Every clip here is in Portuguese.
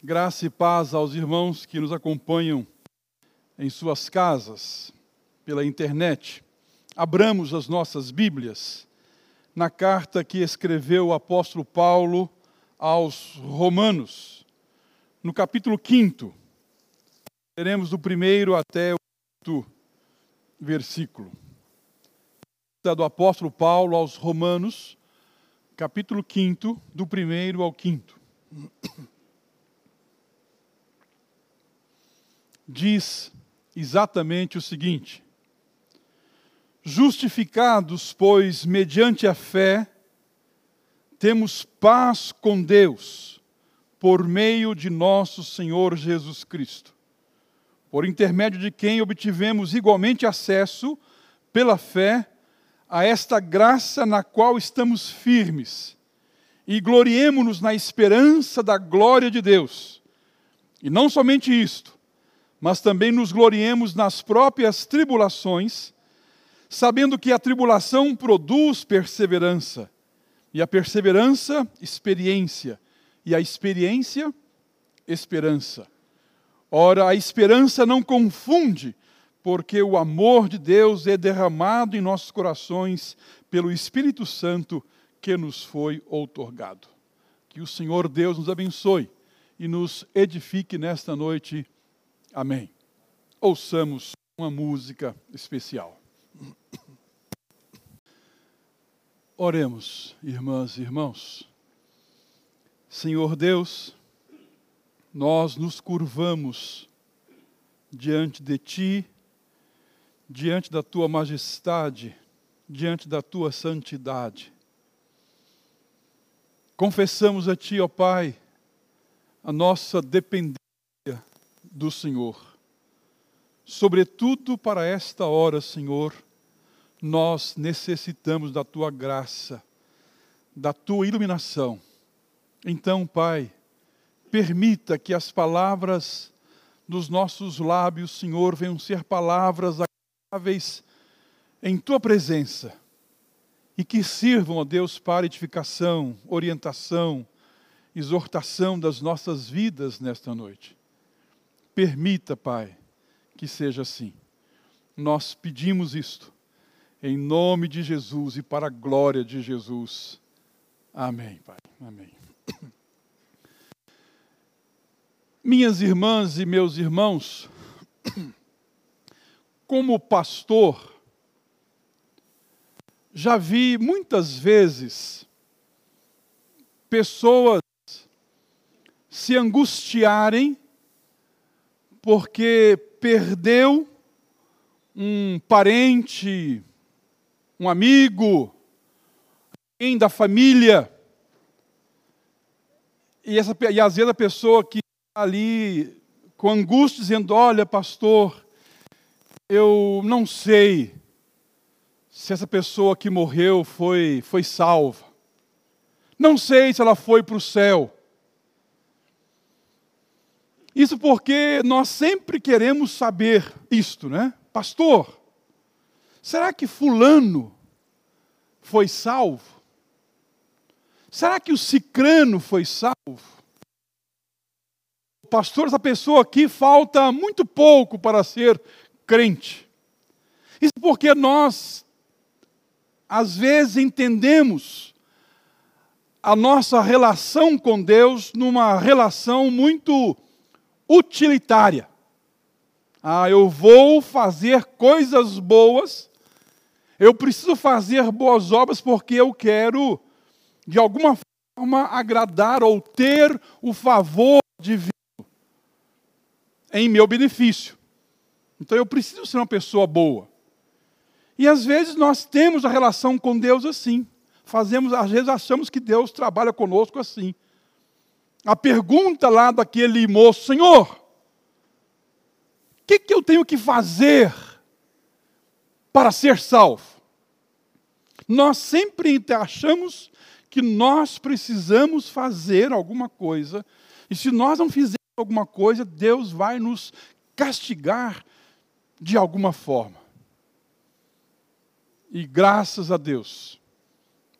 Graça e paz aos irmãos que nos acompanham em suas casas, pela internet. Abramos as nossas Bíblias na carta que escreveu o apóstolo Paulo aos Romanos, no capítulo 5. Teremos do primeiro até o quinto versículo. Do apóstolo Paulo aos Romanos, capítulo 5, do primeiro ao quinto. Diz exatamente o seguinte: Justificados, pois, mediante a fé, temos paz com Deus, por meio de nosso Senhor Jesus Cristo, por intermédio de quem obtivemos igualmente acesso, pela fé, a esta graça na qual estamos firmes, e gloriemo-nos na esperança da glória de Deus. E não somente isto, mas também nos gloriemos nas próprias tribulações, sabendo que a tribulação produz perseverança, e a perseverança, experiência, e a experiência, esperança. Ora, a esperança não confunde, porque o amor de Deus é derramado em nossos corações pelo Espírito Santo que nos foi outorgado. Que o Senhor Deus nos abençoe e nos edifique nesta noite Amém. Ouçamos uma música especial. Oremos, irmãs e irmãos. Senhor Deus, nós nos curvamos diante de Ti, diante da Tua majestade, diante da Tua santidade. Confessamos a Ti, ó Pai, a nossa dependência do Senhor. Sobretudo para esta hora, Senhor, nós necessitamos da tua graça, da tua iluminação. Então, Pai, permita que as palavras dos nossos lábios, Senhor, venham ser palavras agradáveis em tua presença e que sirvam, ó Deus, para edificação, orientação, exortação das nossas vidas nesta noite. Permita, Pai, que seja assim. Nós pedimos isto em nome de Jesus e para a glória de Jesus. Amém, Pai. Amém. Minhas irmãs e meus irmãos, como pastor, já vi muitas vezes pessoas se angustiarem porque perdeu um parente, um amigo, alguém da família. E, essa, e às vezes a pessoa que está ali com angústia dizendo: Olha, pastor, eu não sei se essa pessoa que morreu foi, foi salva. Não sei se ela foi para o céu. Isso porque nós sempre queremos saber isto, né? Pastor, será que Fulano foi salvo? Será que o Cicrano foi salvo? Pastor, essa pessoa aqui falta muito pouco para ser crente. Isso porque nós, às vezes, entendemos a nossa relação com Deus numa relação muito utilitária. Ah, eu vou fazer coisas boas, eu preciso fazer boas obras porque eu quero, de alguma forma, agradar ou ter o favor divino em meu benefício. Então eu preciso ser uma pessoa boa. E às vezes nós temos a relação com Deus assim. Fazemos, às vezes achamos que Deus trabalha conosco assim a pergunta lá daquele moço: Senhor, o que, que eu tenho que fazer para ser salvo? Nós sempre achamos que nós precisamos fazer alguma coisa, e se nós não fizermos alguma coisa, Deus vai nos castigar de alguma forma. E graças a Deus,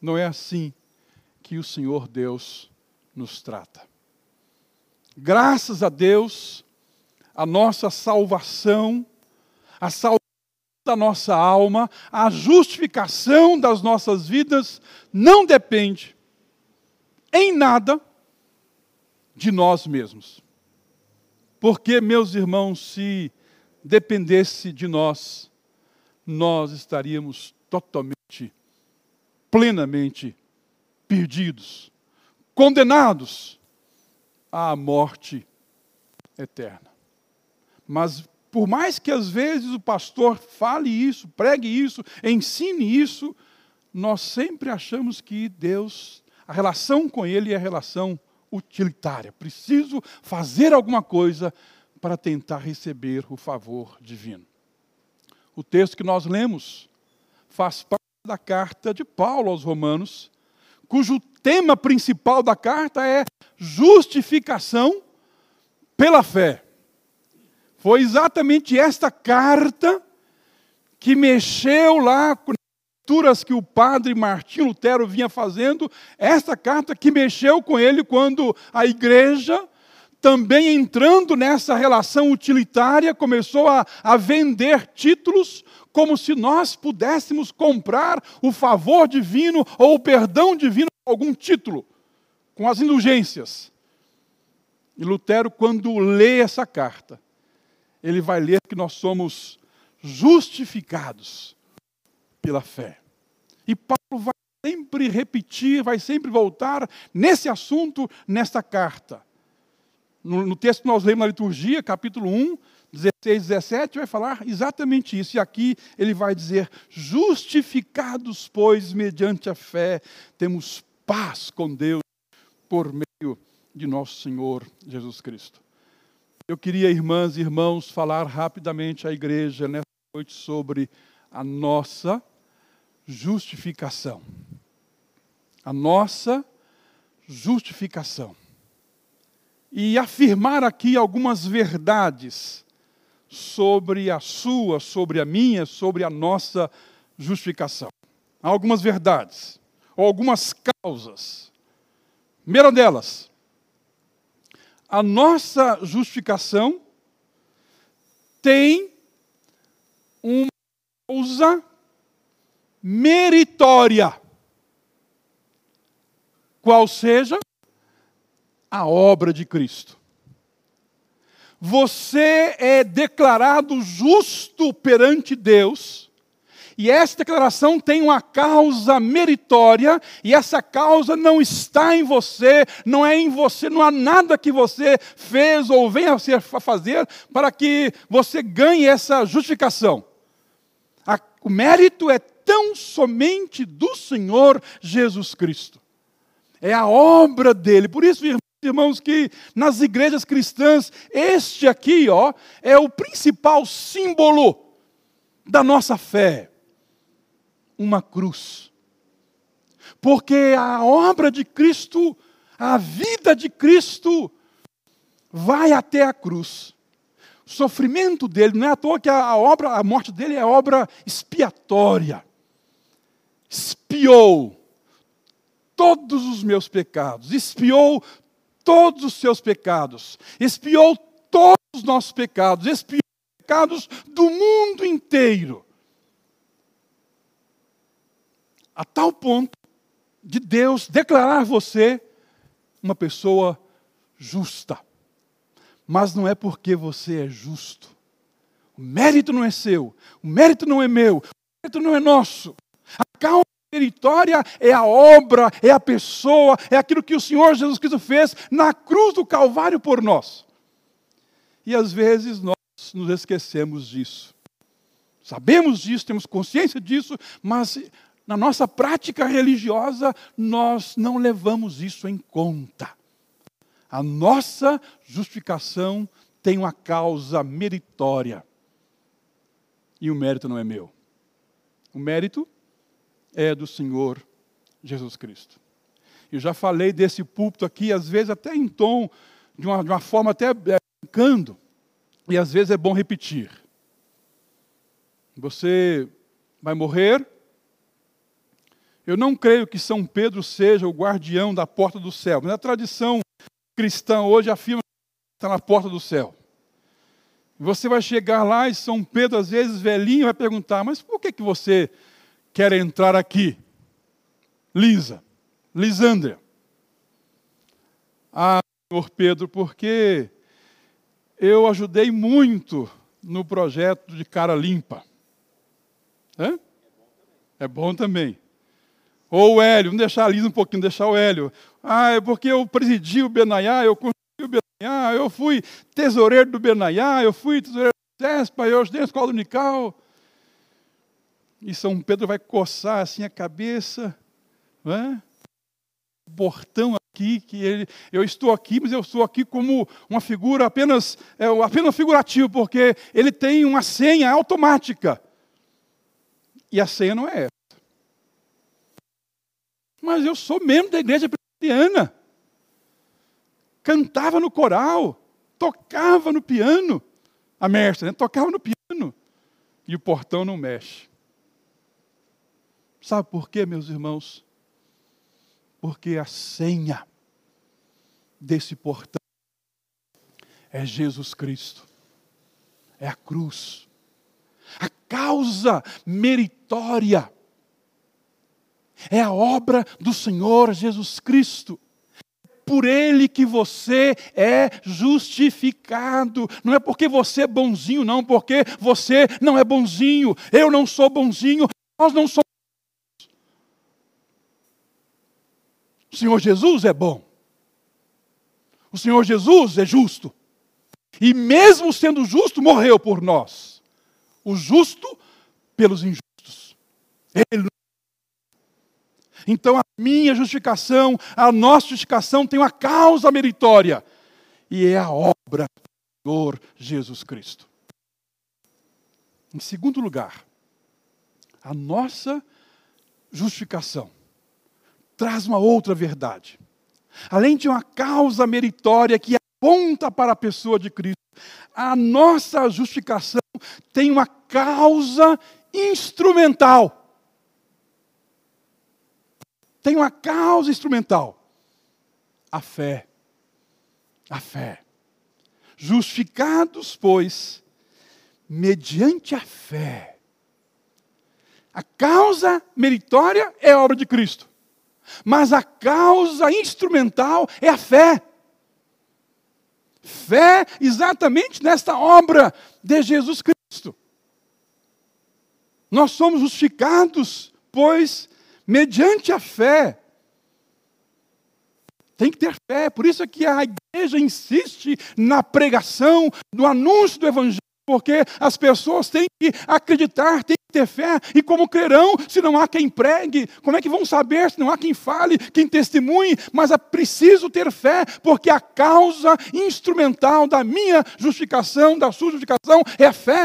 não é assim que o Senhor Deus nos trata. Graças a Deus, a nossa salvação, a salvação da nossa alma, a justificação das nossas vidas não depende em nada de nós mesmos. Porque, meus irmãos, se dependesse de nós, nós estaríamos totalmente, plenamente perdidos, condenados à morte eterna. Mas por mais que às vezes o pastor fale isso, pregue isso, ensine isso, nós sempre achamos que Deus, a relação com Ele é a relação utilitária. Preciso fazer alguma coisa para tentar receber o favor divino. O texto que nós lemos faz parte da carta de Paulo aos Romanos, cujo tema principal da carta é justificação pela fé. Foi exatamente esta carta que mexeu lá com leituras que o padre Martim Lutero vinha fazendo, esta carta que mexeu com ele quando a igreja, também entrando nessa relação utilitária, começou a, a vender títulos como se nós pudéssemos comprar o favor divino ou o perdão divino com algum título, com as indulgências. E Lutero, quando lê essa carta, ele vai ler que nós somos justificados pela fé. E Paulo vai sempre repetir, vai sempre voltar nesse assunto, nesta carta. No, no texto que nós lemos na liturgia, capítulo 1, 16, 17, vai falar exatamente isso. E aqui ele vai dizer: Justificados, pois, mediante a fé, temos paz com Deus por meio de nosso Senhor Jesus Cristo. Eu queria, irmãs e irmãos, falar rapidamente à igreja nessa noite sobre a nossa justificação. A nossa justificação. E afirmar aqui algumas verdades sobre a sua, sobre a minha, sobre a nossa justificação. Algumas verdades, ou algumas causas. Primeira delas, a nossa justificação tem uma causa meritória, qual seja a obra de Cristo. Você é declarado justo perante Deus e essa declaração tem uma causa meritória, e essa causa não está em você, não é em você, não há nada que você fez ou venha a fazer para que você ganhe essa justificação. O mérito é tão somente do Senhor Jesus Cristo. É a obra dele. Por isso, irmãos, que nas igrejas cristãs, este aqui, ó, é o principal símbolo da nossa fé uma cruz. Porque a obra de Cristo, a vida de Cristo, vai até a cruz. O sofrimento dele, não é à toa que a obra, a morte dele é obra expiatória. Espiou todos os meus pecados, espiou todos os seus pecados, espiou todos os nossos pecados, espiou os pecados do mundo inteiro. a tal ponto de Deus declarar você uma pessoa justa. Mas não é porque você é justo. O mérito não é seu, o mérito não é meu, o mérito não é nosso. A causa meritória é a obra, é a pessoa, é aquilo que o Senhor Jesus Cristo fez na cruz do Calvário por nós. E às vezes nós nos esquecemos disso. Sabemos disso, temos consciência disso, mas na nossa prática religiosa, nós não levamos isso em conta. A nossa justificação tem uma causa meritória. E o mérito não é meu. O mérito é do Senhor Jesus Cristo. Eu já falei desse púlpito aqui, às vezes até em tom, de uma, de uma forma até é, brincando, e às vezes é bom repetir. Você vai morrer, eu não creio que São Pedro seja o guardião da porta do céu, mas a tradição cristã hoje afirma está na porta do céu. Você vai chegar lá e São Pedro, às vezes velhinho, vai perguntar: Mas por que, que você quer entrar aqui? Lisa, Lisandra. Ah, senhor Pedro, porque eu ajudei muito no projeto de cara limpa. Hã? É bom também. Ou o Hélio, vamos deixar a Lisa um pouquinho, deixar o Hélio. Ah, é porque eu presidi o Benaiá, eu construí o Benaiá, eu fui tesoureiro do Benaiá, eu fui tesoureiro do CESPA, eu ajudei a escola unical. E São Pedro vai coçar assim a cabeça, é? O portão aqui, que ele, eu estou aqui, mas eu estou aqui como uma figura apenas, é, apenas figurativo, porque ele tem uma senha automática. E a senha não é essa. Mas eu sou membro da igreja presbiteriana. Cantava no coral, tocava no piano. A mestra, né? Tocava no piano. E o portão não mexe. Sabe por quê, meus irmãos? Porque a senha desse portão é Jesus Cristo. É a cruz. A causa meritória é a obra do Senhor Jesus Cristo. Por Ele que você é justificado. Não é porque você é bonzinho, não, porque você não é bonzinho. Eu não sou bonzinho, nós não somos. O Senhor Jesus é bom. O Senhor Jesus é justo. E mesmo sendo justo, morreu por nós. O justo pelos injustos. Ele então a minha justificação, a nossa justificação tem uma causa meritória. E é a obra do Senhor Jesus Cristo. Em segundo lugar, a nossa justificação traz uma outra verdade. Além de uma causa meritória que aponta para a pessoa de Cristo, a nossa justificação tem uma causa instrumental tem uma causa instrumental: a fé. A fé. Justificados, pois, mediante a fé. A causa meritória é a obra de Cristo, mas a causa instrumental é a fé. Fé exatamente nesta obra de Jesus Cristo. Nós somos justificados, pois mediante a fé. Tem que ter fé, por isso é que a igreja insiste na pregação, no anúncio do evangelho, porque as pessoas têm que acreditar, têm ter fé, e como crerão se não há quem pregue? Como é que vão saber se não há quem fale, quem testemunhe? Mas é preciso ter fé, porque a causa instrumental da minha justificação, da sua justificação, é a fé.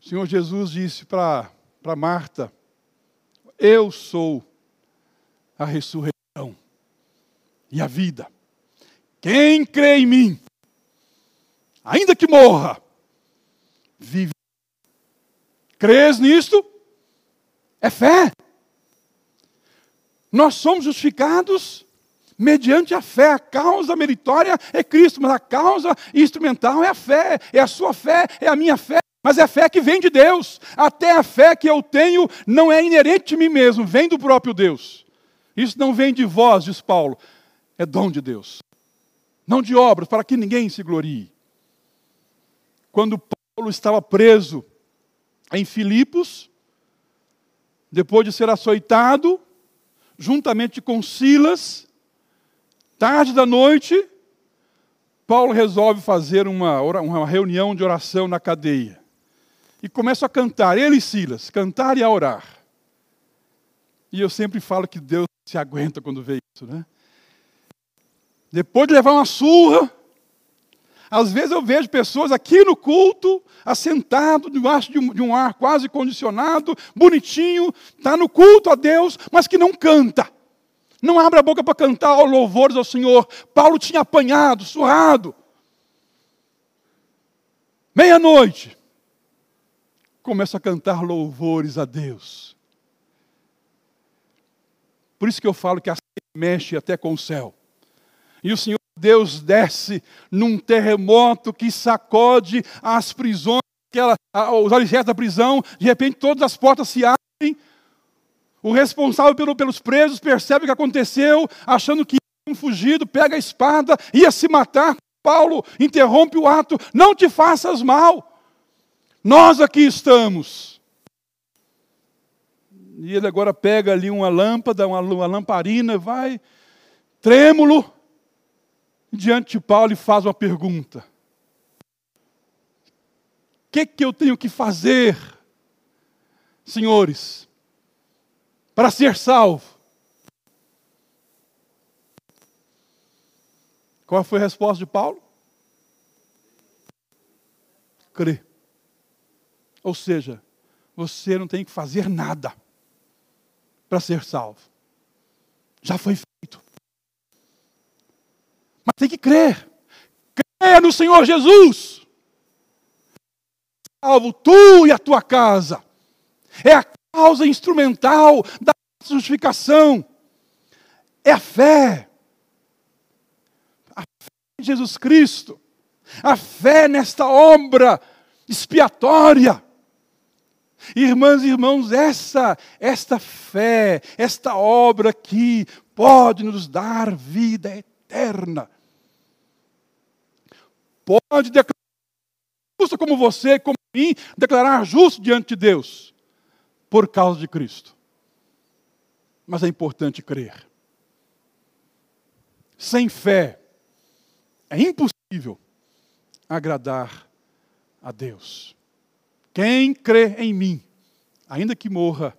Senhor Jesus disse para Marta: Eu sou a ressurreição e a vida. Quem crê em mim, ainda que morra, vive. Crês nisto? É fé. Nós somos justificados mediante a fé. A causa meritória é Cristo, mas a causa instrumental é a fé. É a sua fé, é a minha fé. Mas é a fé que vem de Deus. Até a fé que eu tenho não é inerente de mim mesmo, vem do próprio Deus. Isso não vem de vós, diz Paulo, é dom de Deus. Não de obras, para que ninguém se glorie. Quando Paulo estava preso em Filipos, depois de ser açoitado, juntamente com Silas, tarde da noite, Paulo resolve fazer uma, uma reunião de oração na cadeia e começam a cantar, ele e Silas, cantar e a orar. E eu sempre falo que Deus se aguenta quando vê isso, né? Depois de levar uma surra, às vezes eu vejo pessoas aqui no culto, assentado debaixo de um, de um ar quase condicionado, bonitinho, está no culto a Deus, mas que não canta. Não abre a boca para cantar louvores ao Senhor. Paulo tinha apanhado, surrado. Meia-noite começa a cantar louvores a Deus. Por isso que eu falo que a mexe até com o céu. E o Senhor Deus desce num terremoto que sacode as prisões, aquela, os alicerces da prisão, de repente todas as portas se abrem. O responsável pelo, pelos presos percebe o que aconteceu, achando que um fugido, pega a espada, ia se matar. Paulo interrompe o ato, não te faças mal. Nós aqui estamos. E ele agora pega ali uma lâmpada, uma, uma lamparina, vai trêmulo diante de Paulo e faz uma pergunta: O que, que eu tenho que fazer, senhores, para ser salvo? Qual foi a resposta de Paulo? Crer. Ou seja, você não tem que fazer nada para ser salvo. Já foi. Mas tem que crer. Creia no Senhor Jesus. Salvo tu e a tua casa. É a causa instrumental da justificação. É a fé. A fé em Jesus Cristo. A fé nesta obra expiatória. Irmãs e irmãos, essa esta fé, esta obra aqui pode nos dar vida eterna. Pode declarar justo como você, como mim, declarar justo diante de Deus por causa de Cristo. Mas é importante crer. Sem fé é impossível agradar a Deus. Quem crê em mim, ainda que morra,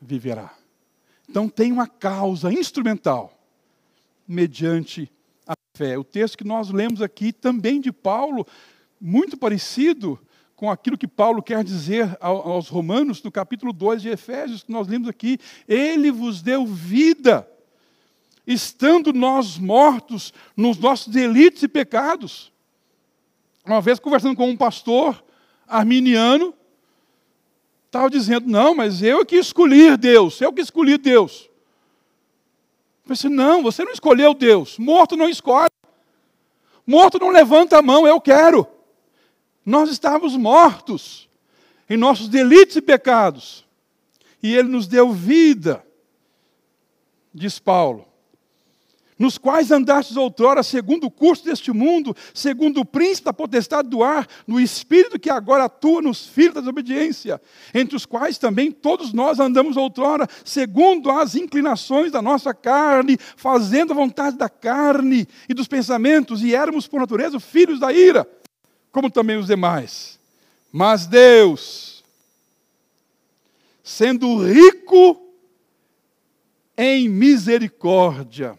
viverá. Então tem uma causa instrumental mediante fé. O texto que nós lemos aqui também de Paulo, muito parecido com aquilo que Paulo quer dizer aos romanos no capítulo 2 de Efésios, que nós lemos aqui, ele vos deu vida, estando nós mortos nos nossos delitos e pecados. Uma vez conversando com um pastor, arminiano, estava dizendo: não, mas eu que escolhi Deus, eu que escolhi Deus. Eu disse: não, você não escolheu Deus, morto não escolhe, morto não levanta a mão, eu quero. Nós estávamos mortos em nossos delitos e pecados, e Ele nos deu vida, diz Paulo nos quais andastes outrora, segundo o curso deste mundo, segundo o príncipe da potestade do ar, no espírito que agora atua nos filhos da desobediência, entre os quais também todos nós andamos outrora, segundo as inclinações da nossa carne, fazendo a vontade da carne e dos pensamentos, e éramos por natureza filhos da ira, como também os demais. Mas Deus, sendo rico em misericórdia,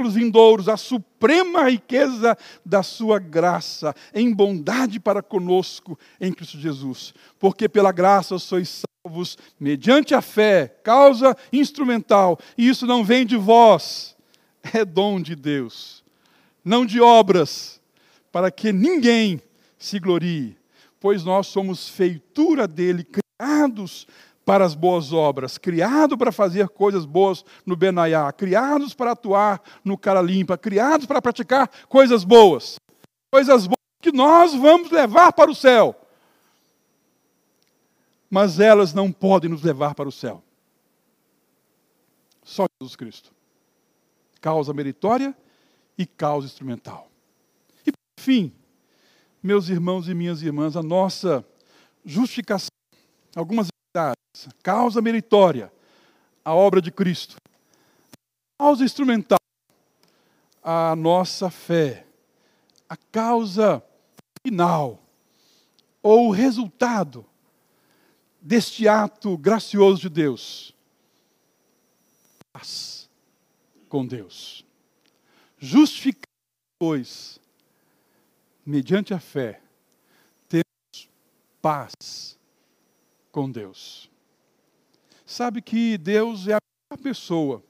séculos vindouros a suprema riqueza da sua graça, em bondade para conosco em Cristo Jesus. Porque pela graça sois salvos mediante a fé, causa instrumental, e isso não vem de vós, é dom de Deus, não de obras, para que ninguém se glorie, pois nós somos feitura dele, criados para as boas obras, criado para fazer coisas boas no Benaiá, criados para atuar no cara limpa, criados para praticar coisas boas. Coisas boas que nós vamos levar para o céu. Mas elas não podem nos levar para o céu. Só Jesus Cristo. Causa meritória e causa instrumental. E por fim, meus irmãos e minhas irmãs, a nossa justificação, algumas causa meritória, a obra de Cristo. Causa instrumental, a nossa fé. A causa final, ou o resultado deste ato gracioso de Deus. Paz com Deus. Justificados, pois, mediante a fé, temos paz com Deus. Sabe que Deus é a melhor pessoa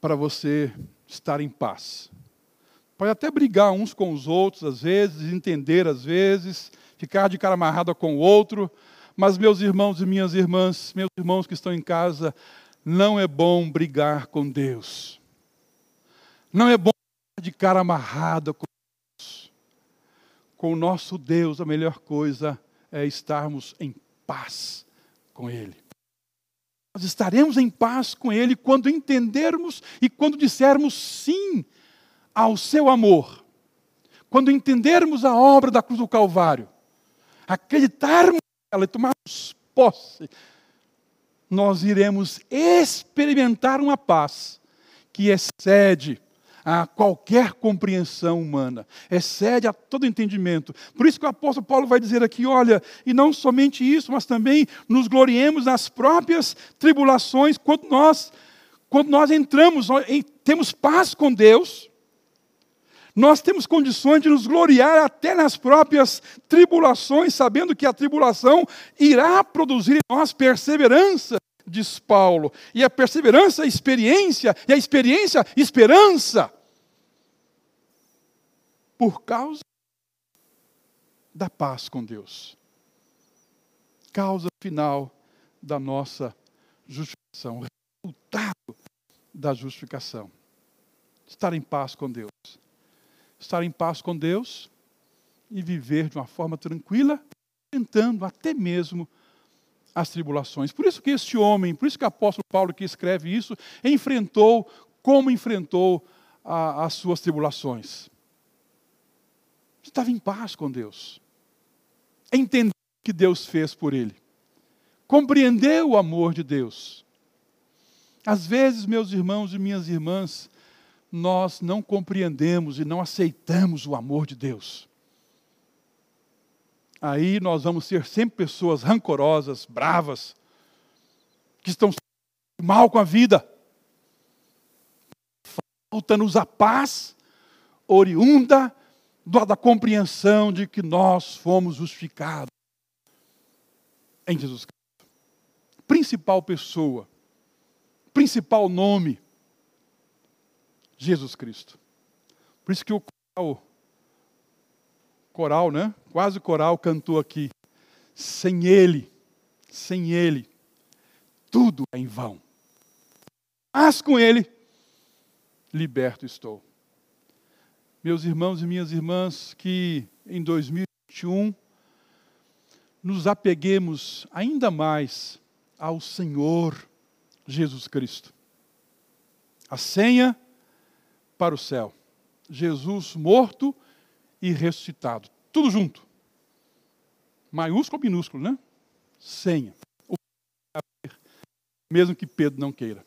para você estar em paz. Pode até brigar uns com os outros, às vezes, entender às vezes, ficar de cara amarrada com o outro, mas meus irmãos e minhas irmãs, meus irmãos que estão em casa, não é bom brigar com Deus. Não é bom ficar de cara amarrada com Deus. Com o nosso Deus, a melhor coisa é estarmos em paz com Ele. Nós estaremos em paz com Ele quando entendermos e quando dissermos sim ao seu amor. Quando entendermos a obra da cruz do Calvário, acreditarmos nela e tomarmos posse, nós iremos experimentar uma paz que excede a qualquer compreensão humana, excede a todo entendimento. Por isso que o apóstolo Paulo vai dizer aqui: olha, e não somente isso, mas também nos gloriemos nas próprias tribulações, quando nós, quando nós entramos, temos paz com Deus, nós temos condições de nos gloriar até nas próprias tribulações, sabendo que a tribulação irá produzir em nós perseverança, diz Paulo. E a perseverança, experiência, e a experiência, esperança por causa da paz com Deus. Causa final da nossa justificação, resultado da justificação. Estar em paz com Deus. Estar em paz com Deus e viver de uma forma tranquila, tentando até mesmo as tribulações. Por isso que este homem, por isso que o apóstolo Paulo que escreve isso, enfrentou como enfrentou a, as suas tribulações estava em paz com Deus. Entendeu o que Deus fez por ele. Compreendeu o amor de Deus. Às vezes, meus irmãos e minhas irmãs, nós não compreendemos e não aceitamos o amor de Deus. Aí nós vamos ser sempre pessoas rancorosas, bravas, que estão mal com a vida. Falta-nos a paz oriunda da compreensão de que nós fomos justificados em Jesus Cristo. Principal pessoa, principal nome, Jesus Cristo. Por isso que o coral, coral, né? Quase coral cantou aqui. Sem Ele, sem Ele, tudo é em vão. Mas com Ele, liberto estou meus irmãos e minhas irmãs, que em 2021 nos apeguemos ainda mais ao Senhor Jesus Cristo. A senha para o céu. Jesus morto e ressuscitado. Tudo junto. Maiúsculo ou minúsculo, né? Senha. Mesmo que Pedro não queira.